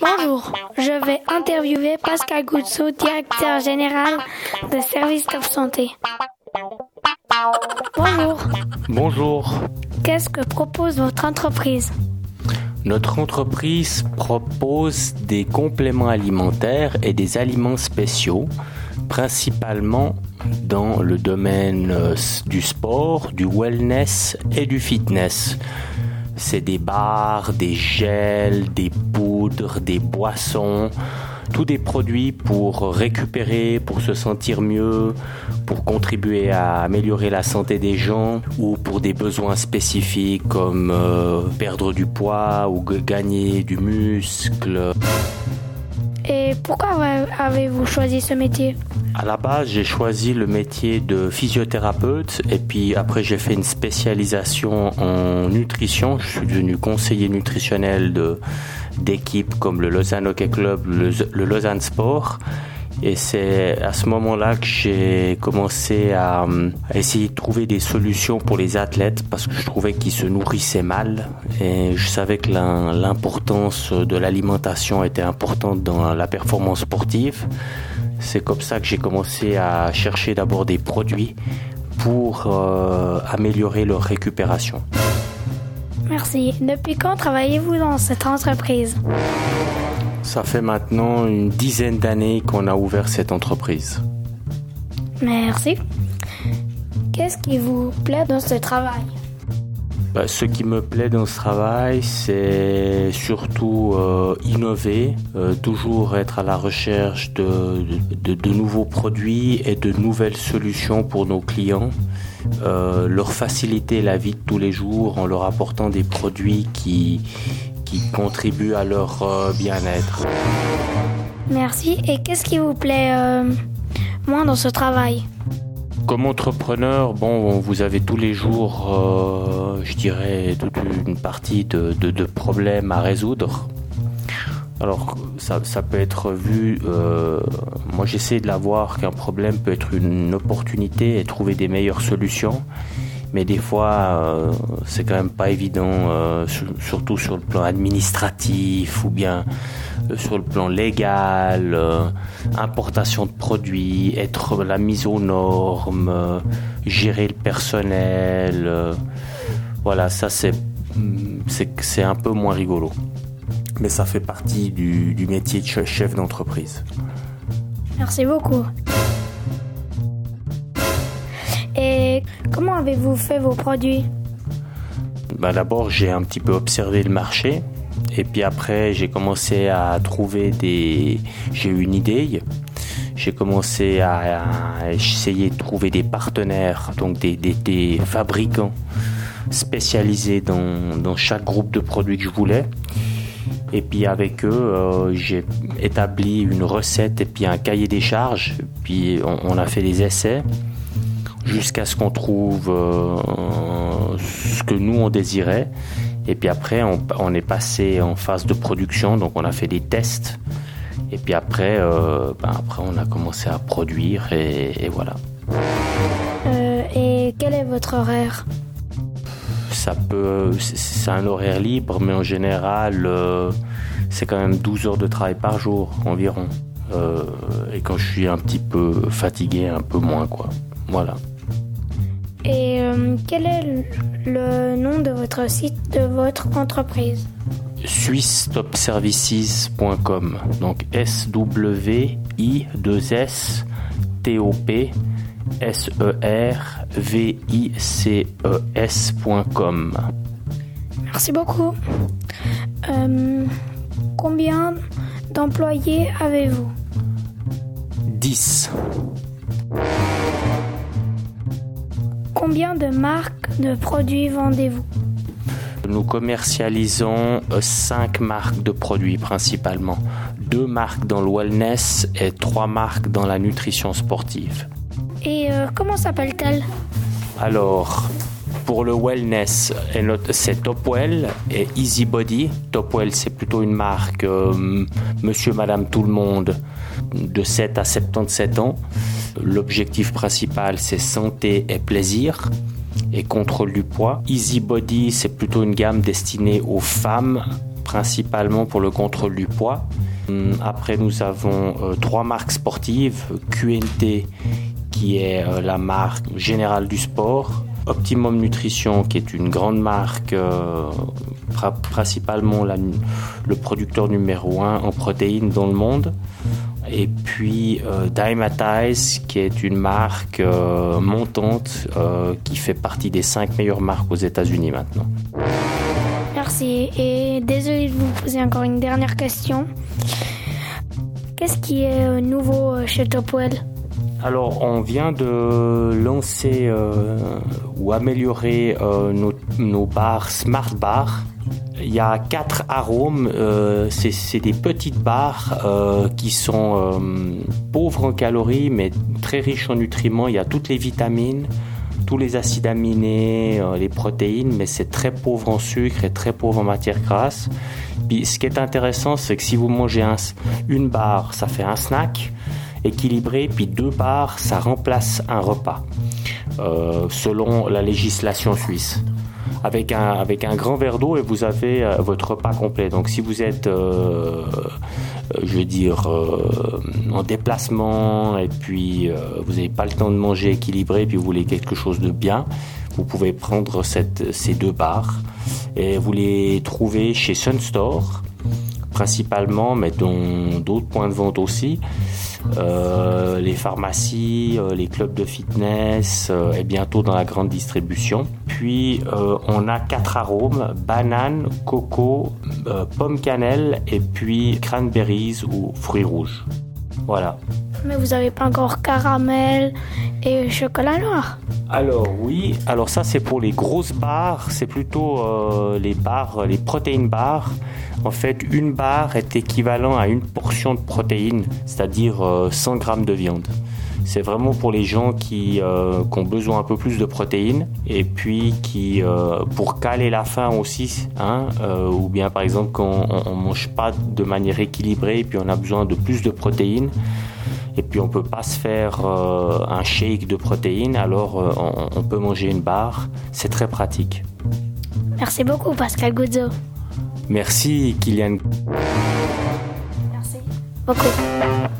Bonjour, je vais interviewer Pascal Goutzeau, directeur général de Service Top Santé. Bonjour. Bonjour. Qu'est-ce que propose votre entreprise? Notre entreprise propose des compléments alimentaires et des aliments spéciaux, principalement dans le domaine euh, du sport, du wellness et du fitness. C'est des bars, des gels, des poudres, des boissons, tous des produits pour récupérer, pour se sentir mieux, pour contribuer à améliorer la santé des gens ou pour des besoins spécifiques comme euh, perdre du poids ou gagner du muscle. Et pourquoi avez-vous choisi ce métier À la base, j'ai choisi le métier de physiothérapeute et puis après j'ai fait une spécialisation en nutrition. Je suis devenu conseiller nutritionnel d'équipes comme le Lausanne Hockey Club, le, le Lausanne Sport. Et c'est à ce moment-là que j'ai commencé à, essayer de trouver des solutions pour les athlètes parce que je trouvais qu'ils se nourrissaient mal et je savais que l'importance de l'alimentation était importante dans la performance sportive. C'est comme ça que j'ai commencé à chercher d'abord des produits pour euh, améliorer leur récupération. Merci. Depuis quand travaillez-vous dans cette entreprise? Ça fait maintenant une dizaine d'années qu'on a ouvert cette entreprise. Merci. Qu'est-ce qui vous plaît dans ce travail? Bah, ce qui me plaît dans ce travail, c'est surtout euh, innover, euh, toujours être à la recherche de, de, nouveaux produits et de nouvelles solutions pour nos clients, euh, leur faciliter la vie de tous les jours en leur apportant des produits qui, qui contribuent à leur euh, bien-être. Merci. Et qu'est-ce qui vous plaît euh, moins dans ce travail? Comme entrepreneur, bon, vous avez tous les jours, euh, je dirais, toute une partie de, problèmes à résoudre. Alors, ça, peut être vu, moi j'essaie de la voir qu'un problème peut être une opportunité et trouver des meilleures solutions mais des fois euh, c'est quand même pas évident, euh, surtout sur le plan administratif ou bien euh, sur le plan légal, importation de produits, être la mise aux normes, gérer le personnel. voilà, ça c'est c'est un peu moins rigolo. Mais ça fait partie du, du métier de chef d'entreprise. Merci beaucoup. Comment avez-vous fait vos produits bah D'abord, j'ai un petit peu observé le marché. Et puis après, j'ai commencé à trouver des... J'ai eu une idée. J'ai commencé à, essayer de trouver des partenaires, donc des, des, fabricants spécialisés dans, dans, chaque groupe de produits que je voulais. Et puis avec eux, euh, j'ai établi une recette et puis un cahier des charges. Puis on a fait des essais jusqu'à ce qu'on trouve euh, ce que nous on désirait. Et puis après, on, est passé en phase de production, donc on a fait des tests. Et puis après, euh, ben après on a commencé à produire et, voilà. Euh, et quel est votre horaire? Ça peut, c'est un horaire libre, mais en général, c'est quand même 12 heures de travail par jour environ. et quand je suis un petit peu fatigué, un peu moins quoi. Voilà. Euh, quel est le nom de votre site de votre entreprise SwissTopServices.com donc S W I 2 S T O P S E R V I C E S.com. Merci beaucoup. Euh, combien d'employés avez-vous? 10. Combien de marques de produits vendez-vous Nous commercialisons 5 euh, marques de produits principalement. 2 marques dans le wellness et 3 marques dans la nutrition sportive. Et euh, comment s'appelle-t-elle Alors, pour le wellness, c'est Topwell et Easy Body. Topwell, c'est plutôt une marque euh, monsieur, madame, tout le monde de 7 à 77 ans. L'objectif principal, c'est santé et plaisir. et contrôle du poids. Easy Body, c'est plutôt une gamme destinée aux femmes, principalement pour le contrôle du poids. Hum, après, nous avons euh, trois marques sportives. QNT, qui est euh, la marque générale du sport. Optimum Nutrition, qui est une grande marque, euh, principalement le producteur numéro un en protéines dans le monde. Et puis euh, Dymatize, qui est une marque euh, montante euh, qui fait partie des cinq meilleures marques aux États-Unis maintenant. Merci. Et désolé de vous poser encore une dernière question. Qu'est-ce qui est nouveau chez Topwell? Alors, on vient de lancer ou améliorer nos, nos, bars Smart Bar il y a quatre arômes. Euh, c'est des petites barres euh, qui sont euh, pauvres en calories, mais très riches en nutriments. Il y a toutes les vitamines, tous les acides aminés, les protéines, mais c'est très pauvre en sucre et très pauvre en matière grasse. Puis, ce qui est intéressant, c'est que si vous mangez une barre, ça fait un snack équilibré, puis deux barres, ça remplace un repas, selon la législation suisse avec un, avec un grand verre d'eau et vous avez euh, votre repas complet. Donc si vous êtes, euh, euh, je veux dire, en déplacement et puis vous n'avez pas le temps de manger équilibré et puis vous voulez quelque chose de bien, vous pouvez prendre ces deux barres et vous les trouvez chez Sunstore principalement, mais dans d'autres points de vente aussi. Euh, les pharmacies, euh, les clubs de fitness euh, et bientôt dans la grande distribution. Puis on a quatre arômes banane, coco, pomme cannelle et puis cranberries ou fruits rouges. Voilà. Mais vous n'avez pas encore caramel et chocolat noir Alors oui, alors ça c'est pour les grosses barres, c'est plutôt les barres, les protéines barres. En fait, une barre est équivalent à une portion de protéines, c'est-à-dire 100 euh, grammes de viande. C'est vraiment pour les gens qui, euh, ont besoin un peu plus de protéines et puis qui, euh, pour caler la faim aussi, hein, ou bien par exemple quand on, ne mange pas de manière équilibrée et puis on a besoin de plus de protéines et puis on peut pas se faire un shake de protéines, alors on, on peut manger une barre. C'est très pratique. Merci beaucoup Pascal Guzzo. Merci Kylian. Merci beaucoup.